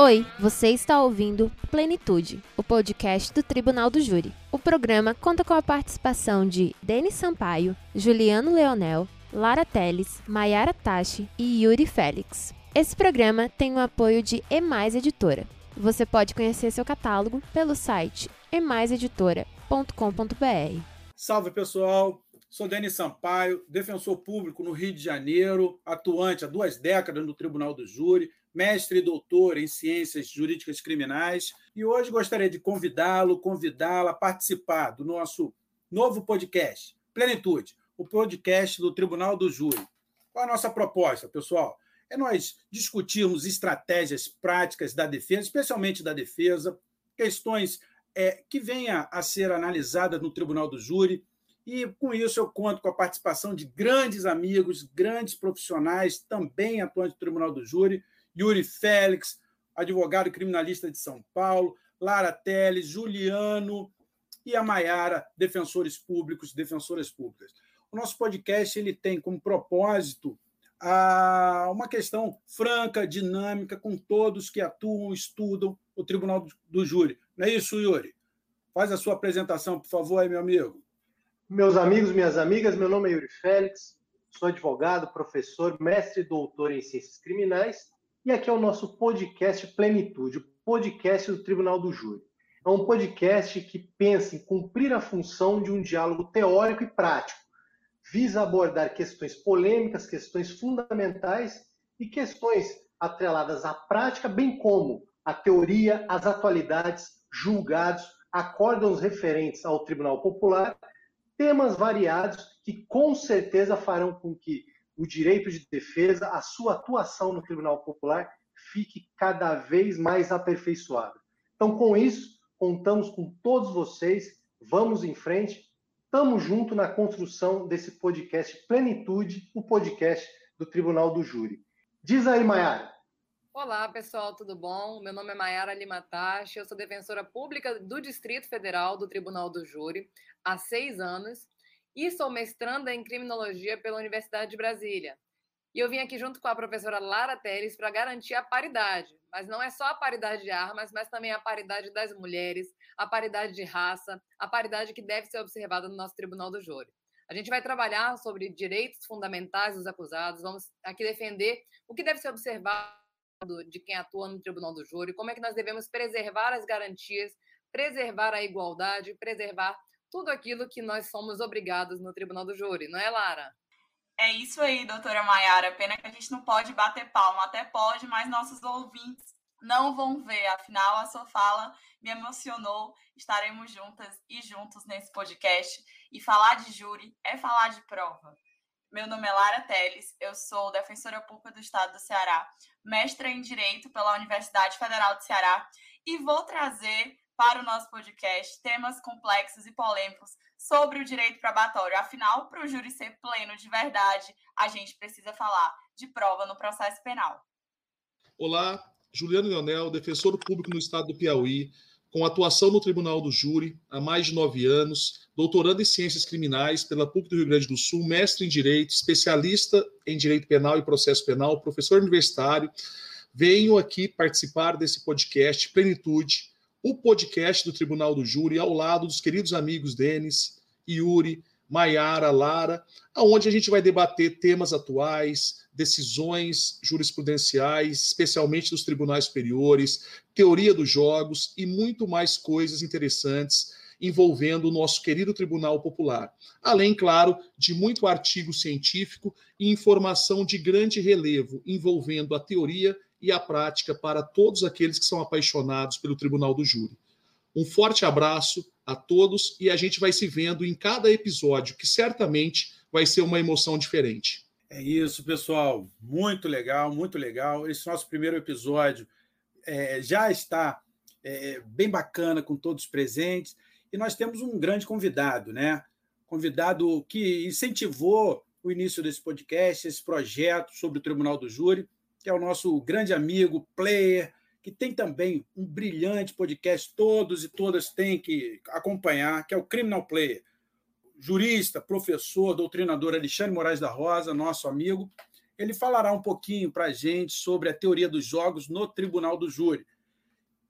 Oi, você está ouvindo Plenitude, o podcast do Tribunal do Júri. O programa conta com a participação de Denis Sampaio, Juliano Leonel, Lara Teles, Maiara Tachi e Yuri Félix. Esse programa tem o apoio de Emais Editora. Você pode conhecer seu catálogo pelo site emaiseditora.com.br. Salve pessoal, sou Denis Sampaio, defensor público no Rio de Janeiro, atuante há duas décadas no Tribunal do Júri, mestre e doutor em ciências jurídicas criminais, e hoje gostaria de convidá-lo, convidá-la a participar do nosso novo podcast, Plenitude, o podcast do Tribunal do Júri. Qual a nossa proposta, pessoal? É nós discutirmos estratégias práticas da defesa, especialmente da defesa, questões é, que venha a ser analisadas no Tribunal do Júri, e com isso eu conto com a participação de grandes amigos, grandes profissionais, também atuantes do Tribunal do Júri, Yuri Félix, advogado criminalista de São Paulo, Lara Teles, Juliano e a Maiara, defensores públicos, defensoras públicas. O nosso podcast ele tem como propósito a, uma questão franca, dinâmica, com todos que atuam, estudam o Tribunal do, Júri. Não é isso, Yuri? Faz a sua apresentação, por favor, aí, meu amigo. Meus amigos, minhas amigas, meu nome é Yuri Félix, sou advogado, professor, mestre e doutor em ciências criminais e aqui é o nosso podcast Plenitude, o podcast do Tribunal do Júri. É um podcast que pensa em cumprir a função de um diálogo teórico e prático. Visa abordar questões polêmicas, questões fundamentais e questões atreladas à prática, bem como a teoria, as atualidades, julgados, acórdãos referentes ao Tribunal Popular, temas variados que com certeza farão com que o direito de defesa, a sua atuação no Tribunal Popular fique cada vez mais aperfeiçoada. Então, com isso, contamos com todos vocês, vamos em frente, estamos junto na construção desse podcast Plenitude, o podcast do Tribunal do Júri. Diz aí, Maiara. Olá, pessoal, tudo bom? Meu nome é Maiara Limatachi, eu sou defensora pública do Distrito Federal do Tribunal do Júri há seis anos e sou mestranda em criminologia pela Universidade de Brasília. E eu vim aqui junto com a professora Lara Teles para garantir a paridade, mas não é só a paridade de armas, mas também a paridade das mulheres, a paridade de raça, a paridade que deve ser observada no nosso Tribunal do Júri. A gente vai trabalhar sobre direitos fundamentais dos acusados, vamos aqui defender o que deve ser observado de quem atua no Tribunal do Júri, como é que nós devemos preservar as garantias, preservar a igualdade, preservar tudo aquilo que nós somos obrigados no Tribunal do Júri, não é, Lara? É isso aí, doutora Maiara. Pena que a gente não pode bater palma, até pode, mas nossos ouvintes não vão ver. Afinal, a sua fala me emocionou. Estaremos juntas e juntos nesse podcast. E falar de júri é falar de prova. Meu nome é Lara Teles, eu sou defensora pública do Estado do Ceará, mestra em Direito pela Universidade Federal do Ceará e vou trazer para o nosso podcast temas complexos e polêmicos sobre o direito probatório. Afinal, para o júri ser pleno de verdade, a gente precisa falar de prova no processo penal. Olá, Juliano Leonel, defensor público no estado do Piauí, com atuação no Tribunal do Júri há mais de nove anos, doutorando em Ciências Criminais pela PUC do Rio Grande do Sul, mestre em Direito, especialista em Direito Penal e Processo Penal, professor universitário. Venho aqui participar desse podcast Plenitude, o podcast do Tribunal do Júri, ao lado dos queridos amigos Denis, Yuri, Maiara, Lara, aonde a gente vai debater temas atuais, decisões jurisprudenciais, especialmente dos tribunais superiores, teoria dos jogos e muito mais coisas interessantes envolvendo o nosso querido Tribunal Popular. Além, claro, de muito artigo científico e informação de grande relevo envolvendo a teoria e a prática para todos aqueles que são apaixonados pelo Tribunal do Júri. Um forte abraço a todos e a gente vai se vendo em cada episódio, que certamente vai ser uma emoção diferente. É isso, pessoal. Muito legal, muito legal. Esse nosso primeiro episódio é, já está é, bem bacana com todos presentes. E nós temos um grande convidado, né? Convidado que incentivou o início desse podcast, esse projeto sobre o Tribunal do Júri que é o nosso grande amigo, player, que tem também um brilhante podcast, todos e todas têm que acompanhar, que é o Criminal Player. Jurista, professor, doutrinador Alexandre Moraes da Rosa, nosso amigo, ele falará um pouquinho para a gente sobre a teoria dos jogos no Tribunal do Júri.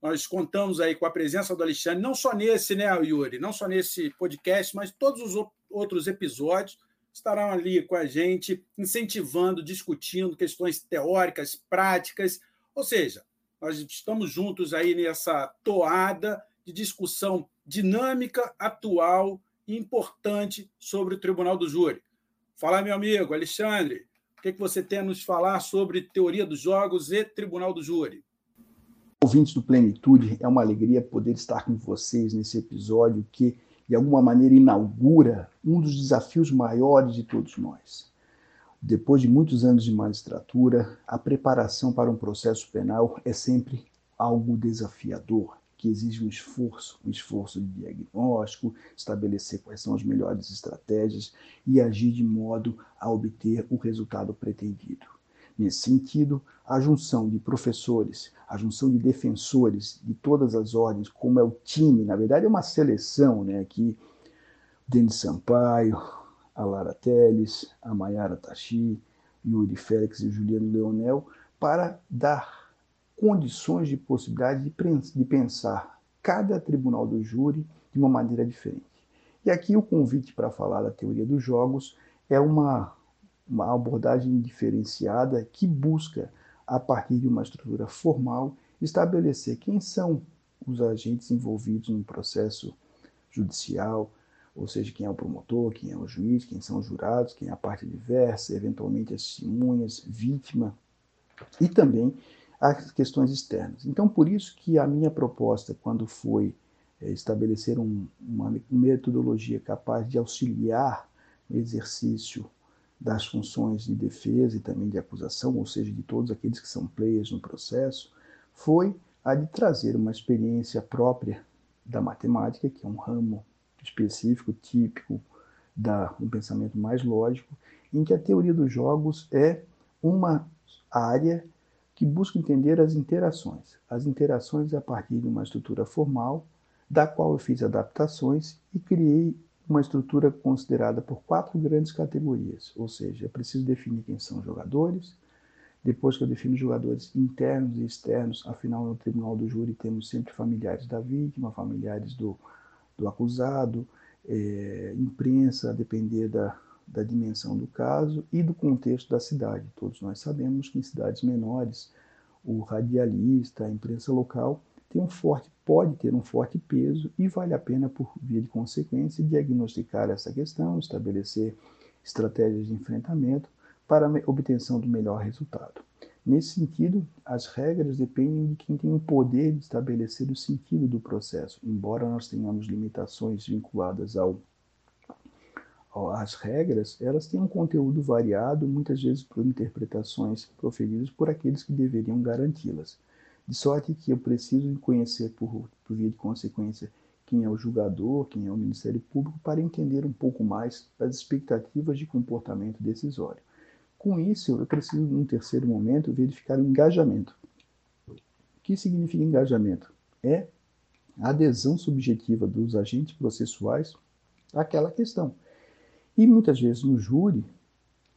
Nós contamos aí com a presença do Alexandre, não só nesse, né, Yuri? Não só nesse podcast, mas todos os outros episódios estarão ali com a gente, incentivando, discutindo questões teóricas, práticas. Ou seja, nós estamos juntos aí nessa toada de discussão dinâmica, atual e importante sobre o Tribunal do Júri. Fala, meu amigo Alexandre, o que, você tem a nos falar sobre teoria dos jogos e Tribunal do Júri? Ouvintes do Plenitude, é uma alegria poder estar com vocês nesse episódio que, de alguma maneira, inaugura um dos desafios maiores de todos nós. Depois de muitos anos de magistratura, a preparação para um processo penal é sempre algo desafiador que exige um esforço, um esforço de diagnóstico, estabelecer quais são as melhores estratégias e agir de modo a obter o resultado pretendido. Nesse sentido, a junção de professores, a junção de defensores de todas as ordens, como é o time, na verdade é uma seleção, né, aqui, Denis Sampaio, a Lara Teles, a Mayara Tachi, Yuri Félix e Juliano Leonel, para dar condições de possibilidade de, de pensar cada tribunal do júri de uma maneira diferente. E aqui o convite para falar da teoria dos jogos é uma, uma abordagem diferenciada que busca, a partir de uma estrutura formal, estabelecer quem são os agentes envolvidos no processo judicial, ou seja, quem é o promotor, quem é o juiz, quem são os jurados, quem é a parte diversa, eventualmente as testemunhas, vítima, e também as questões externas. Então, por isso que a minha proposta, quando foi é, estabelecer um, uma metodologia capaz de auxiliar o exercício das funções de defesa e também de acusação, ou seja, de todos aqueles que são players no processo, foi a de trazer uma experiência própria da matemática, que é um ramo específico, típico da, do pensamento mais lógico, em que a teoria dos jogos é uma área que busca entender as interações. As interações a partir de uma estrutura formal, da qual eu fiz adaptações e criei uma estrutura considerada por quatro grandes categorias, ou seja, é preciso definir quem são os jogadores, depois que eu defino jogadores internos e externos, afinal no tribunal do júri temos sempre familiares da vítima, familiares do, do acusado, é, imprensa, a depender da, da dimensão do caso e do contexto da cidade. Todos nós sabemos que em cidades menores, o radialista, a imprensa local, tem um forte, pode ter um forte peso e vale a pena, por via de consequência, diagnosticar essa questão, estabelecer estratégias de enfrentamento para a obtenção do melhor resultado. Nesse sentido, as regras dependem de quem tem o poder de estabelecer o sentido do processo, embora nós tenhamos limitações vinculadas ao as regras, elas têm um conteúdo variado, muitas vezes por interpretações proferidas por aqueles que deveriam garanti-las. De sorte que eu preciso conhecer, por, por via de consequência, quem é o julgador, quem é o Ministério Público, para entender um pouco mais das expectativas de comportamento decisório. Com isso, eu preciso, num terceiro momento, verificar o engajamento. O que significa engajamento? É a adesão subjetiva dos agentes processuais àquela questão. E muitas vezes no júri,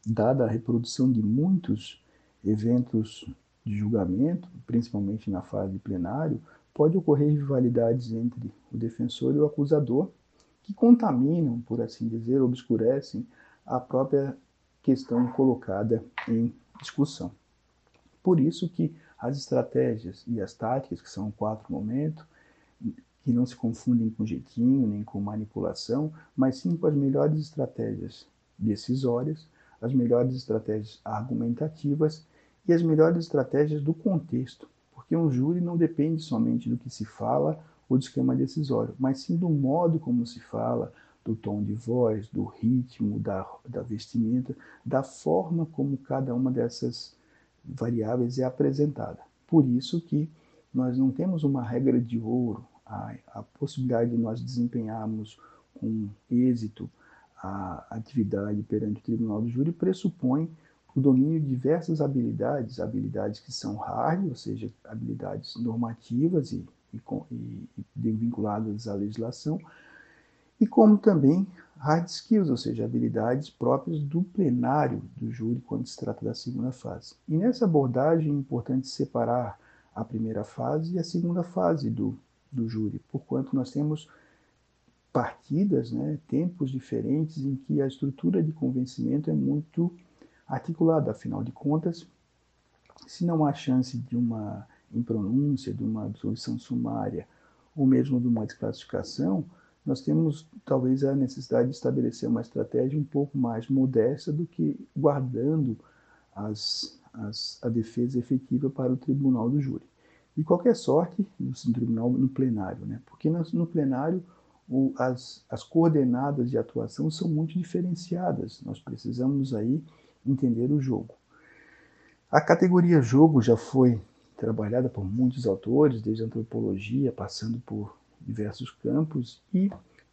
dada a reprodução de muitos eventos de julgamento, principalmente na fase plenário, pode ocorrer rivalidades entre o defensor e o acusador que contaminam, por assim dizer, obscurecem a própria questão colocada em discussão. Por isso que as estratégias e as táticas, que são quatro momentos, que não se confundem com jeitinho nem com manipulação, mas sim com as melhores estratégias decisórias, as melhores estratégias argumentativas e as melhores estratégias do contexto, porque um júri não depende somente do que se fala ou do esquema decisório, mas sim do modo como se fala, do tom de voz, do ritmo, da, da vestimenta, da forma como cada uma dessas variáveis é apresentada. Por isso que nós não temos uma regra de ouro, a, a possibilidade de nós desempenharmos com êxito a atividade perante o tribunal do júri pressupõe o domínio de diversas habilidades, habilidades que são hard, ou seja, habilidades normativas e, e, e, vinculadas à legislação, e como também hard skills, ou seja, habilidades próprias do plenário do júri quando se trata da segunda fase. E nessa abordagem é importante separar a primeira fase e a segunda fase do, do júri, porquanto nós temos partidas, né, tempos diferentes em que a estrutura de convencimento é muito articulada. Afinal de contas, se não há chance de uma impronúncia, de uma absolvição sumária ou mesmo de uma desclassificação, nós temos talvez a necessidade de estabelecer uma estratégia um pouco mais modesta do que guardando as, as, a defesa efetiva para o tribunal do júri. E qualquer sorte no tribunal no plenário, né? porque no plenário o, as, as coordenadas de atuação são muito diferenciadas. Nós precisamos aí entender o jogo. A categoria jogo já foi trabalhada por muitos autores, desde a antropologia, passando por diversos campos, e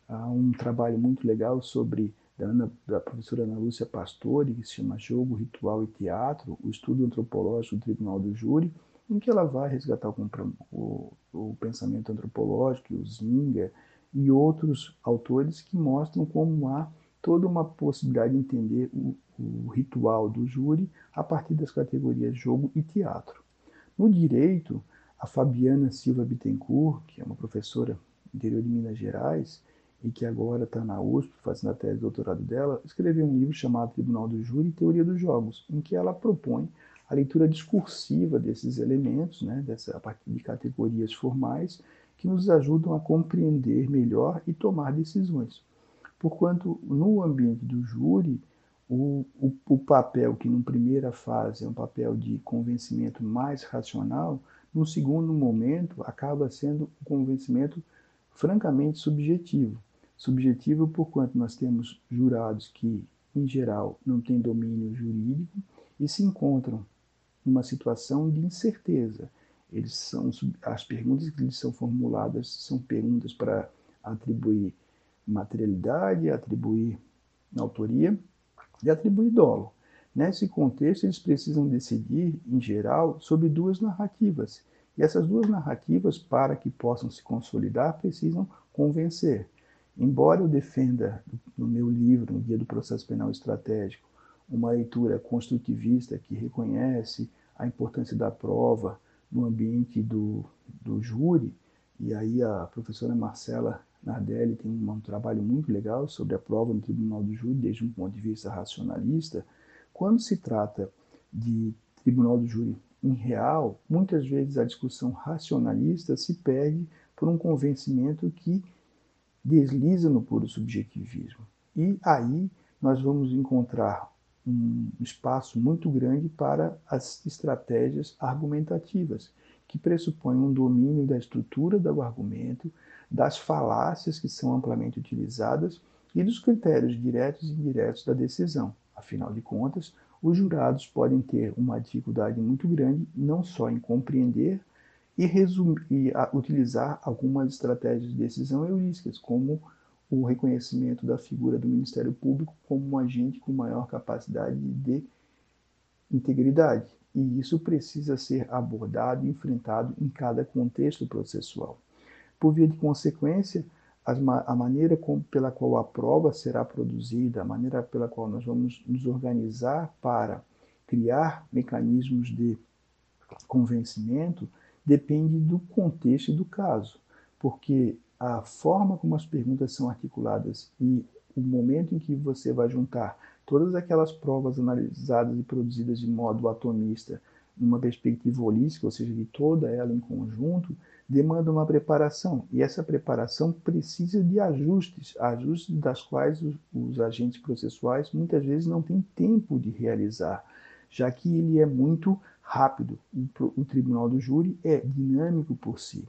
há um trabalho muito legal sobre da, Ana, da professora Ana Lúcia Pastore, que se chama Jogo, Ritual e Teatro, o estudo antropológico do Tribunal do Júri, em que ela vai resgatar o, o, o pensamento antropológico, o Zinga e outros autores que mostram como há toda uma possibilidade de entender o, o ritual do júri a partir das categorias jogo e teatro. No direito, a Fabiana Silva Bittencourt, que é uma professora do interior de Minas Gerais e que agora está na USP fazendo a tese de doutorado dela, escreveu um livro chamado Tribunal do Júri e Teoria dos Jogos, em que ela propõe a leitura discursiva desses elementos, né, dessa, a partir de categorias formais, que nos ajudam a compreender melhor e tomar decisões. Porquanto, no ambiente do júri, o, o, o papel que, numa primeira fase, é um papel de convencimento mais racional, no segundo momento, acaba sendo um convencimento francamente subjetivo. Subjetivo porquanto nós temos jurados que, em geral, não têm domínio jurídico e se encontram numa situação de incerteza. Eles são as perguntas que lhes são formuladas são perguntas para atribuir materialidade, atribuir autoria de atribuir dolo. Nesse contexto, eles precisam decidir, em geral, sobre duas narrativas. E essas duas narrativas, para que possam se consolidar, precisam convencer. Embora eu defenda no meu livro, no Guia do Processo Penal Estratégico, uma leitura construtivista que reconhece a importância da prova no ambiente do, do júri, e aí a professora Marcela Nardelli tem um, um trabalho muito legal sobre a prova no Tribunal do Júri, desde um ponto de vista racionalista. Quando se trata de Tribunal do Júri em real, muitas vezes a discussão racionalista se perde por um convencimento que desliza no puro subjetivismo. E aí nós vamos encontrar um espaço muito grande para as estratégias argumentativas, que pressupõem um domínio da estrutura do argumento, das falácias que são amplamente utilizadas e dos critérios diretos e indiretos da decisão. Afinal de contas, os jurados podem ter uma dificuldade muito grande não só em compreender e, resumir, e a, utilizar algumas estratégias de decisão heurísticas, como o reconhecimento da figura do Ministério Público como um agente com maior capacidade de integridade. E isso precisa ser abordado e enfrentado em cada contexto processual. Por via de consequência, a maneira com, pela qual a prova será produzida, a maneira pela qual nós vamos nos organizar para criar mecanismos de convencimento, depende do contexto e do caso, porque a forma como as perguntas são articuladas e o momento em que você vai juntar todas aquelas provas analisadas e produzidas de modo atomista numa perspectiva holística, ou seja, de toda ela em conjunto, demanda uma preparação. E essa preparação precisa de ajustes, ajustes das quais os, os agentes processuais muitas vezes não têm tempo de realizar, já que ele é muito rápido. O, o tribunal do júri é dinâmico por si.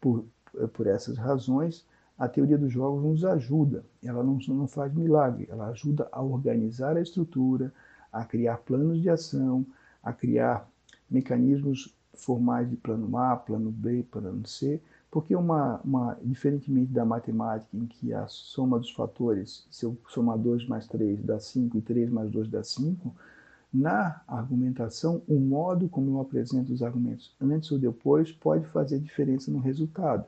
Por, por essas razões, a teoria dos jogos nos ajuda. Ela não, não faz milagre, ela ajuda a organizar a estrutura, a criar planos de ação, a criar mecanismos formais de plano A, plano B, plano C, porque uma, uma, diferentemente da matemática, em que a soma dos fatores, se eu somar 2 mais 3 dá 5 e 3 mais 2 dá 5, na argumentação, o modo como eu apresento os argumentos antes ou depois pode fazer diferença no resultado.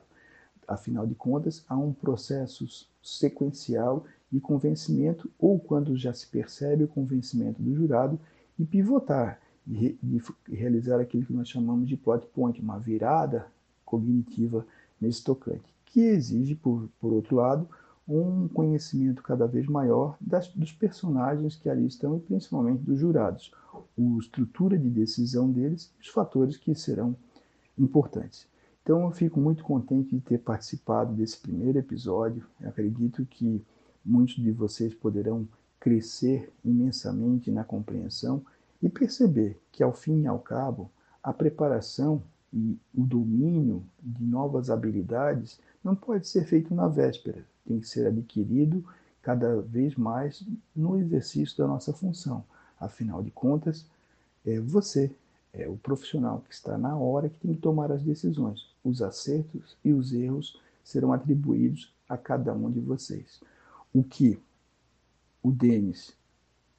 Afinal de contas, há um processo sequencial de convencimento ou quando já se percebe o convencimento do jurado e pivotar, de, realizar aquilo que nós chamamos de plot point, uma virada cognitiva nesse tocante, que exige, por, por outro lado, um conhecimento cada vez maior das, dos personagens que ali estão e principalmente dos jurados, a estrutura de decisão deles e os fatores que serão importantes. Então eu fico muito contente de ter participado desse primeiro episódio. Eu acredito que muitos de vocês poderão crescer imensamente na compreensão e perceber que, ao fim e ao cabo, a preparação e o domínio de novas habilidades não pode ser feito na véspera, tem que ser adquirido cada vez mais no exercício da nossa função. Afinal de contas, é você, é o profissional que está na hora que tem que tomar as decisões. Os acertos e os erros serão atribuídos a cada um de vocês. O que o Denis,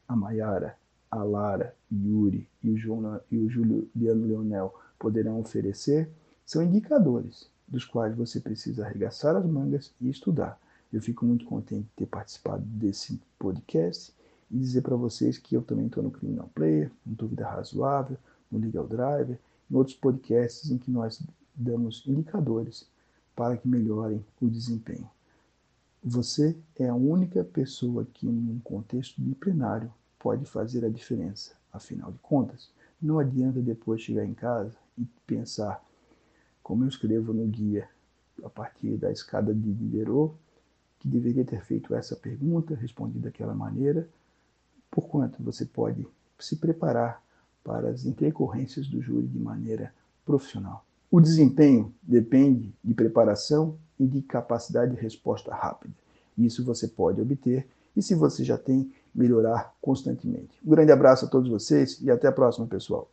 a Maiara, a Lara, Yuri e o, João, e o Juliano Leonel poderão oferecer são indicadores dos quais você precisa arregaçar as mangas e estudar. Eu fico muito contente de ter participado desse podcast e dizer para vocês que eu também estou no Criminal Player, no Dúvida Razoável, no Legal Driver, em outros podcasts em que nós damos indicadores para que melhorem o desempenho. Você é a única pessoa que, num contexto de plenário, pode fazer a diferença. Afinal de contas, não adianta depois chegar em casa e pensar, como eu escrevo no guia, a partir da escada de Diderot, que deveria ter feito essa pergunta, respondido daquela maneira, porquanto você pode se preparar para as intercorrências do júri de maneira profissional. O desempenho depende de preparação e de capacidade de resposta rápida. Isso você pode obter e, se você já tem, melhorar constantemente. Um grande abraço a todos vocês e até a próxima, pessoal.